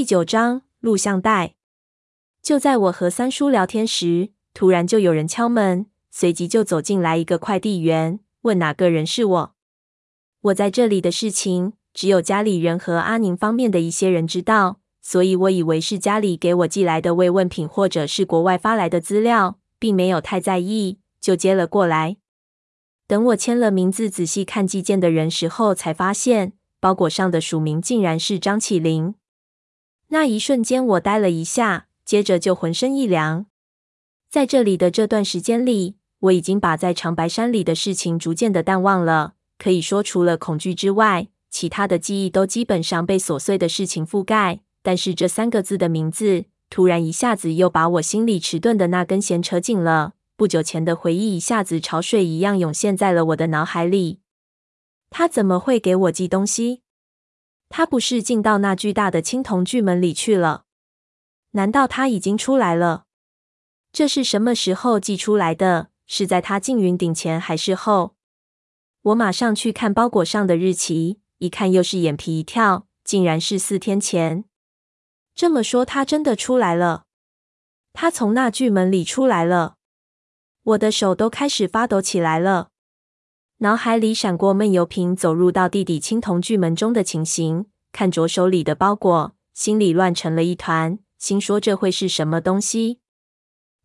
第九章录像带。就在我和三叔聊天时，突然就有人敲门，随即就走进来一个快递员，问哪个人是我。我在这里的事情，只有家里人和阿宁方面的一些人知道，所以我以为是家里给我寄来的慰问品，或者是国外发来的资料，并没有太在意，就接了过来。等我签了名字，仔细看寄件的人时候，才发现包裹上的署名竟然是张起灵。那一瞬间，我呆了一下，接着就浑身一凉。在这里的这段时间里，我已经把在长白山里的事情逐渐的淡忘了。可以说，除了恐惧之外，其他的记忆都基本上被琐碎的事情覆盖。但是这三个字的名字，突然一下子又把我心里迟钝的那根弦扯紧了。不久前的回忆一下子潮水一样涌现在了我的脑海里。他怎么会给我寄东西？他不是进到那巨大的青铜巨门里去了？难道他已经出来了？这是什么时候寄出来的？是在他进云顶前还是后？我马上去看包裹上的日期，一看又是眼皮一跳，竟然是四天前。这么说，他真的出来了？他从那巨门里出来了？我的手都开始发抖起来了，脑海里闪过闷油瓶走入到地底青铜巨门中的情形，看着手里的包裹，心里乱成了一团，心说这会是什么东西？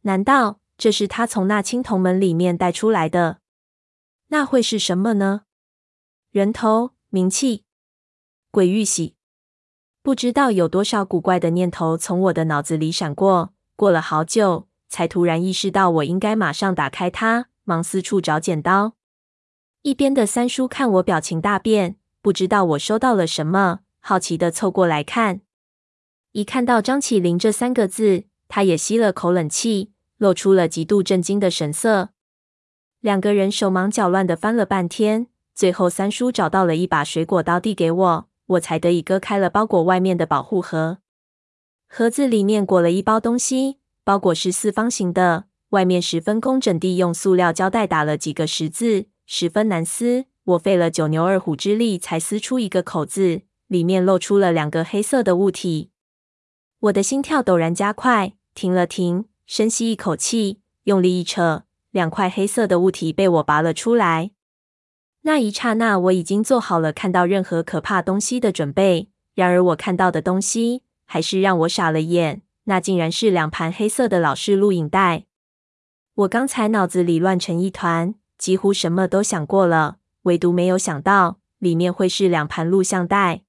难道这是他从那青铜门里面带出来的？那会是什么呢？人头、冥器、鬼玉玺，不知道有多少古怪的念头从我的脑子里闪过。过了好久，才突然意识到我应该马上打开它，忙四处找剪刀。一边的三叔看我表情大变，不知道我收到了什么，好奇地凑过来看。一看到张起灵这三个字，他也吸了口冷气，露出了极度震惊的神色。两个人手忙脚乱地翻了半天，最后三叔找到了一把水果刀递给我，我才得以割开了包裹外面的保护盒。盒子里面裹了一包东西，包裹是四方形的，外面十分工整地用塑料胶带打了几个十字，十分难撕。我费了九牛二虎之力才撕出一个口子，里面露出了两个黑色的物体。我的心跳陡然加快，停了停，深吸一口气，用力一扯。两块黑色的物体被我拔了出来。那一刹那，我已经做好了看到任何可怕东西的准备。然而，我看到的东西还是让我傻了眼。那竟然是两盘黑色的老式录影带。我刚才脑子里乱成一团，几乎什么都想过了，唯独没有想到里面会是两盘录像带。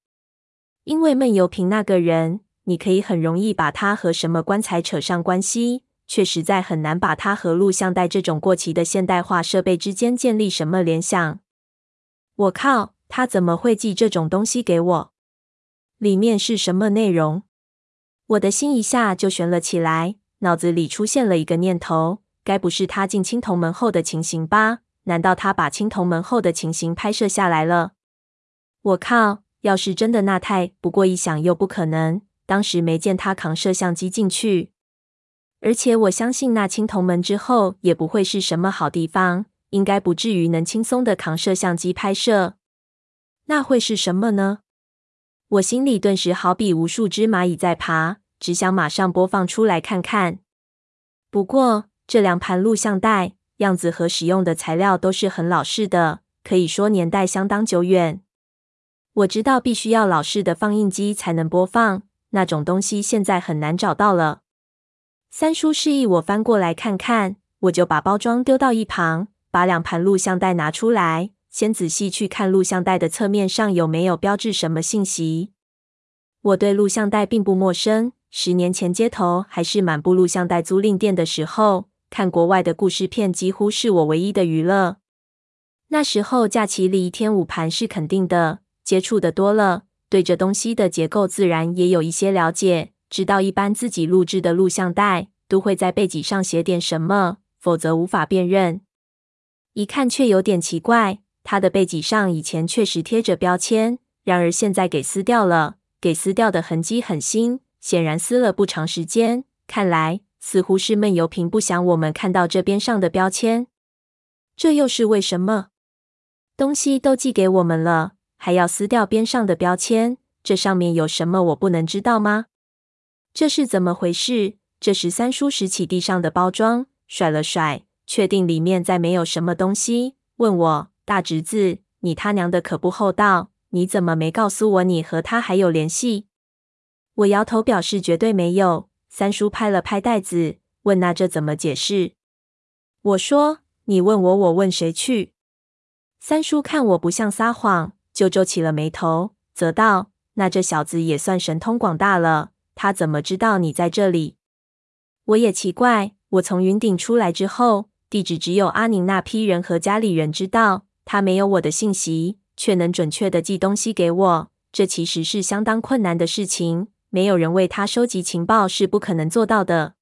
因为闷油瓶那个人，你可以很容易把他和什么棺材扯上关系。却实在很难把他和录像带这种过期的现代化设备之间建立什么联想。我靠，他怎么会寄这种东西给我？里面是什么内容？我的心一下就悬了起来，脑子里出现了一个念头：该不是他进青铜门后的情形吧？难道他把青铜门后的情形拍摄下来了？我靠，要是真的那太……不过一想又不可能，当时没见他扛摄像机进去。而且我相信，那青铜门之后也不会是什么好地方，应该不至于能轻松的扛摄像机拍摄。那会是什么呢？我心里顿时好比无数只蚂蚁在爬，只想马上播放出来看看。不过这两盘录像带样子和使用的材料都是很老式的，可以说年代相当久远。我知道必须要老式的放映机才能播放，那种东西现在很难找到了。三叔示意我翻过来看看，我就把包装丢到一旁，把两盘录像带拿出来，先仔细去看录像带的侧面上有没有标志什么信息。我对录像带并不陌生，十年前街头还是满布录像带租赁店的时候，看国外的故事片几乎是我唯一的娱乐。那时候假期里一天五盘是肯定的，接触的多了，对这东西的结构自然也有一些了解。知道一般自己录制的录像带都会在背脊上写点什么，否则无法辨认。一看却有点奇怪，他的背脊上以前确实贴着标签，然而现在给撕掉了，给撕掉的痕迹很新，显然撕了不长时间。看来似乎是闷油瓶不想我们看到这边上的标签，这又是为什么？东西都寄给我们了，还要撕掉边上的标签，这上面有什么我不能知道吗？这是怎么回事？这时，三叔拾起地上的包装，甩了甩，确定里面再没有什么东西，问我：“大侄子，你他娘的可不厚道！你怎么没告诉我你和他还有联系？”我摇头表示绝对没有。三叔拍了拍袋子，问：“那这怎么解释？”我说：“你问我，我问谁去？”三叔看我不像撒谎，就皱起了眉头，责道：“那这小子也算神通广大了，他怎么知道你在这里？”我也奇怪，我从云顶出来之后，地址只有阿宁那批人和家里人知道，他没有我的信息，却能准确的寄东西给我，这其实是相当困难的事情。没有人为他收集情报是不可能做到的。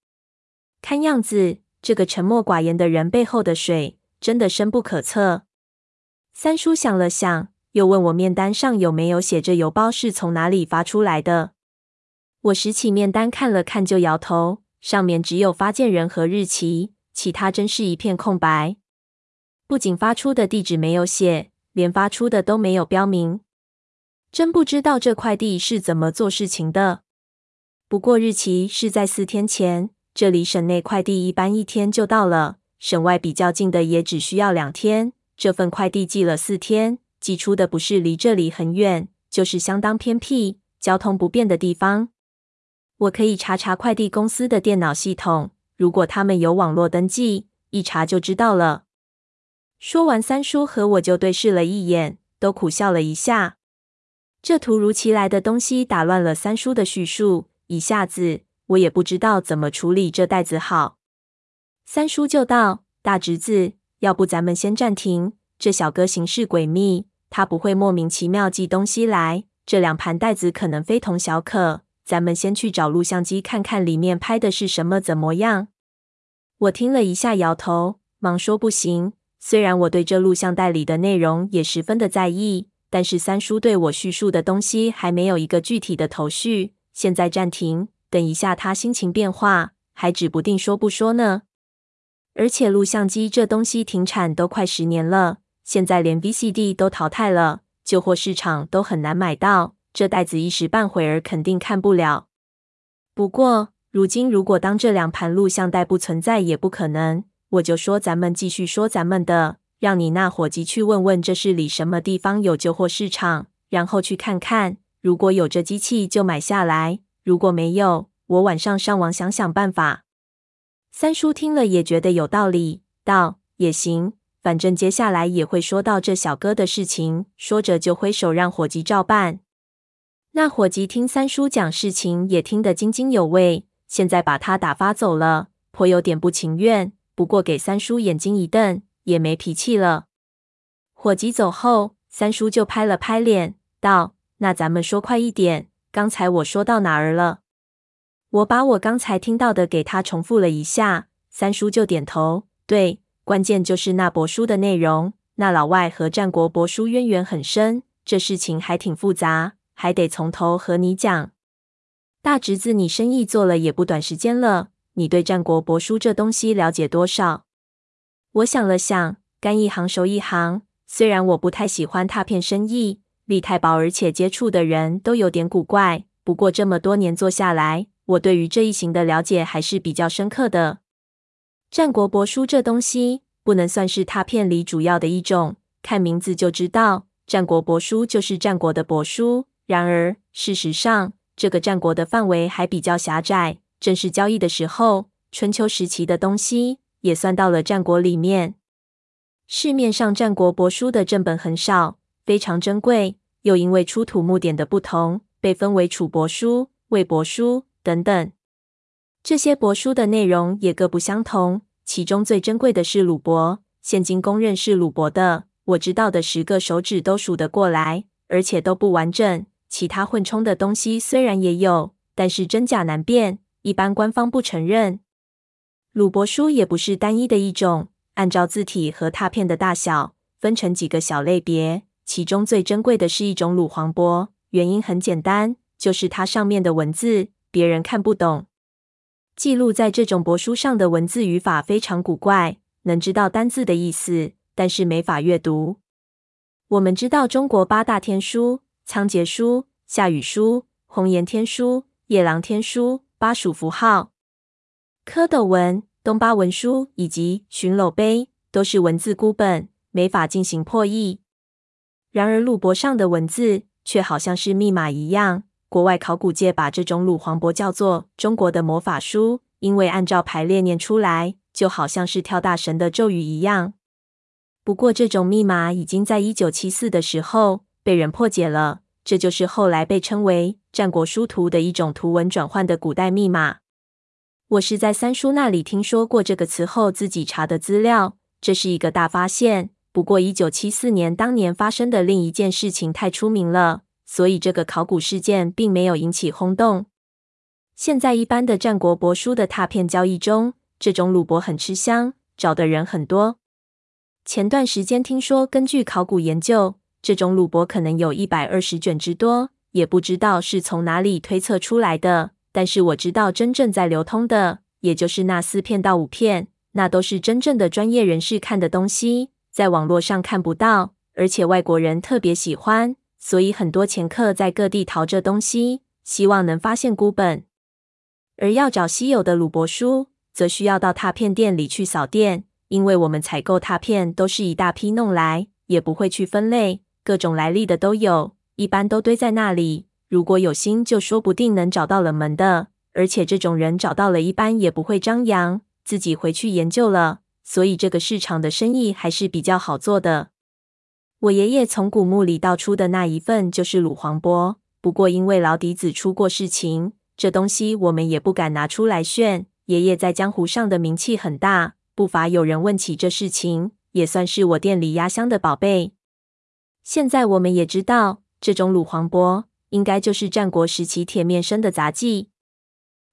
看样子，这个沉默寡言的人背后的水真的深不可测。三叔想了想，又问我面单上有没有写着邮包是从哪里发出来的。我拾起面单看了看，就摇头，上面只有发件人和日期，其他真是一片空白。不仅发出的地址没有写，连发出的都没有标明。真不知道这快递是怎么做事情的。不过日期是在四天前，这里省内快递一般一天就到了，省外比较近的也只需要两天。这份快递寄了四天，寄出的不是离这里很远，就是相当偏僻、交通不便的地方。我可以查查快递公司的电脑系统，如果他们有网络登记，一查就知道了。说完，三叔和我就对视了一眼，都苦笑了一下。这突如其来的东西打乱了三叔的叙述，一下子我也不知道怎么处理这袋子好。三叔就道：“大侄子，要不咱们先暂停。这小哥行事诡秘，他不会莫名其妙寄东西来。这两盘袋子可能非同小可，咱们先去找录像机看看里面拍的是什么怎么样。”我听了一下，摇头，忙说：“不行。虽然我对这录像带里的内容也十分的在意。”但是三叔对我叙述的东西还没有一个具体的头绪，现在暂停，等一下他心情变化，还指不定说不说呢。而且录像机这东西停产都快十年了，现在连 VCD 都淘汰了，旧货市场都很难买到，这袋子一时半会儿肯定看不了。不过如今如果当这两盘录像带不存在也不可能，我就说咱们继续说咱们的。让你那伙计去问问这市里什么地方有旧货市场，然后去看看。如果有这机器，就买下来；如果没有，我晚上上网想想办法。三叔听了也觉得有道理，道也行，反正接下来也会说到这小哥的事情。说着就挥手让伙计照办。那伙计听三叔讲事情也听得津津有味，现在把他打发走了，颇有点不情愿。不过给三叔眼睛一瞪。也没脾气了。伙计走后，三叔就拍了拍脸，道：“那咱们说快一点。刚才我说到哪儿了？”我把我刚才听到的给他重复了一下，三叔就点头：“对，关键就是那帛书的内容。那老外和战国帛书渊源很深，这事情还挺复杂，还得从头和你讲。大侄子，你生意做了也不短时间了，你对战国帛书这东西了解多少？”我想了想，干一行熟一行。虽然我不太喜欢拓片生意，利太薄，而且接触的人都有点古怪。不过这么多年做下来，我对于这一行的了解还是比较深刻的。战国帛书这东西不能算是拓片里主要的一种，看名字就知道，战国帛书就是战国的帛书。然而事实上，这个战国的范围还比较狭窄。正式交易的时候，春秋时期的东西。也算到了战国里面。市面上战国帛书的正本很少，非常珍贵，又因为出土木点的不同，被分为楚帛书、魏帛书等等。这些帛书的内容也各不相同，其中最珍贵的是鲁帛，现今公认是鲁帛的，我知道的十个手指都数得过来，而且都不完整。其他混充的东西虽然也有，但是真假难辨，一般官方不承认。鲁帛书也不是单一的一种，按照字体和拓片的大小分成几个小类别。其中最珍贵的是一种鲁黄帛，原因很简单，就是它上面的文字别人看不懂。记录在这种帛书上的文字语法非常古怪，能知道单字的意思，但是没法阅读。我们知道中国八大天书：仓颉书、夏禹书、红岩天书、夜郎天书、巴蜀符号、蝌蚪文、东巴文书以及寻娄碑都是文字孤本，没法进行破译。然而鲁帛上的文字却好像是密码一样。国外考古界把这种鲁黄帛叫做“中国的魔法书”，因为按照排列念出来，就好像是跳大神的咒语一样。不过，这种密码已经在一九七四的时候被人破解了。这就是后来被称为“战国书图”的一种图文转换的古代密码。我是在三叔那里听说过这个词后，自己查的资料。这是一个大发现。不过，一九七四年当年发生的另一件事情太出名了，所以这个考古事件并没有引起轰动。现在一般的战国帛书的拓片交易中，这种鲁帛很吃香，找的人很多。前段时间听说，根据考古研究，这种鲁帛可能有一百二十卷之多，也不知道是从哪里推测出来的。但是我知道，真正在流通的，也就是那四片到五片，那都是真正的专业人士看的东西，在网络上看不到，而且外国人特别喜欢，所以很多前客在各地淘这东西，希望能发现孤本。而要找稀有的鲁伯书，则需要到拓片店里去扫店，因为我们采购拓片都是一大批弄来，也不会去分类。各种来历的都有，一般都堆在那里。如果有心，就说不定能找到冷门的。而且这种人找到了，一般也不会张扬，自己回去研究了。所以这个市场的生意还是比较好做的。我爷爷从古墓里盗出的那一份就是鲁黄波，不过因为老底子出过事情，这东西我们也不敢拿出来炫。爷爷在江湖上的名气很大，不乏有人问起这事情，也算是我店里压箱的宝贝。现在我们也知道，这种鲁黄波应该就是战国时期铁面生的杂技。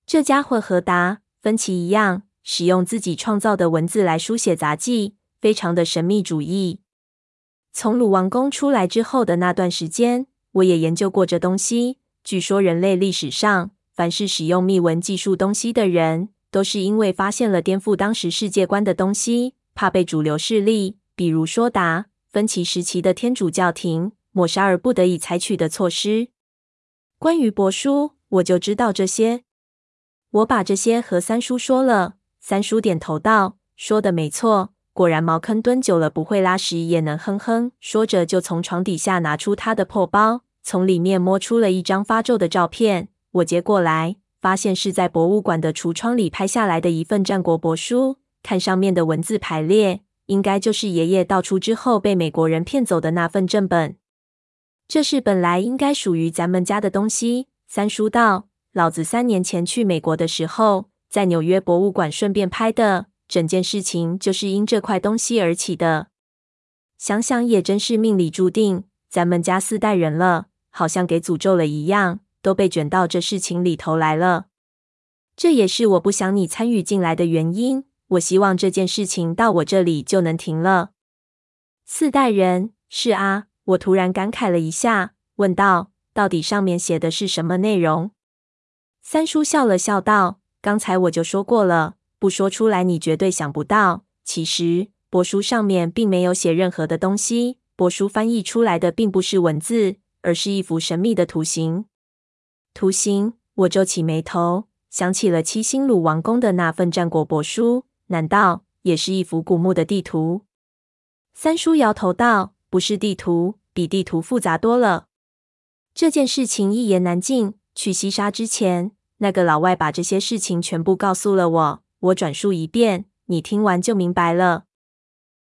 这家伙和达芬奇一样，使用自己创造的文字来书写杂技，非常的神秘主义。从鲁王宫出来之后的那段时间，我也研究过这东西。据说人类历史上，凡是使用密文记述东西的人，都是因为发现了颠覆当时世界观的东西，怕被主流势力，比如说达。芬奇时期的天主教廷抹杀而不得已采取的措施。关于帛书，我就知道这些。我把这些和三叔说了，三叔点头道：“说的没错，果然茅坑蹲久了不会拉屎也能哼哼。”说着就从床底下拿出他的破包，从里面摸出了一张发皱的照片。我接过来，发现是在博物馆的橱窗里拍下来的一份战国帛书，看上面的文字排列。应该就是爷爷盗出之后被美国人骗走的那份正本。这是本来应该属于咱们家的东西。三叔道：“老子三年前去美国的时候，在纽约博物馆顺便拍的，整件事情就是因这块东西而起的。想想也真是命里注定，咱们家四代人了，好像给诅咒了一样，都被卷到这事情里头来了。这也是我不想你参与进来的原因。”我希望这件事情到我这里就能停了。四代人，是啊，我突然感慨了一下，问道：“到底上面写的是什么内容？”三叔笑了笑道：“刚才我就说过了，不说出来你绝对想不到。其实帛书上面并没有写任何的东西，帛书翻译出来的并不是文字，而是一幅神秘的图形。图形，我皱起眉头，想起了七星鲁王宫的那份战国帛书。难道也是一幅古墓的地图？三叔摇头道：“不是地图，比地图复杂多了。这件事情一言难尽。去西沙之前，那个老外把这些事情全部告诉了我。我转述一遍，你听完就明白了。”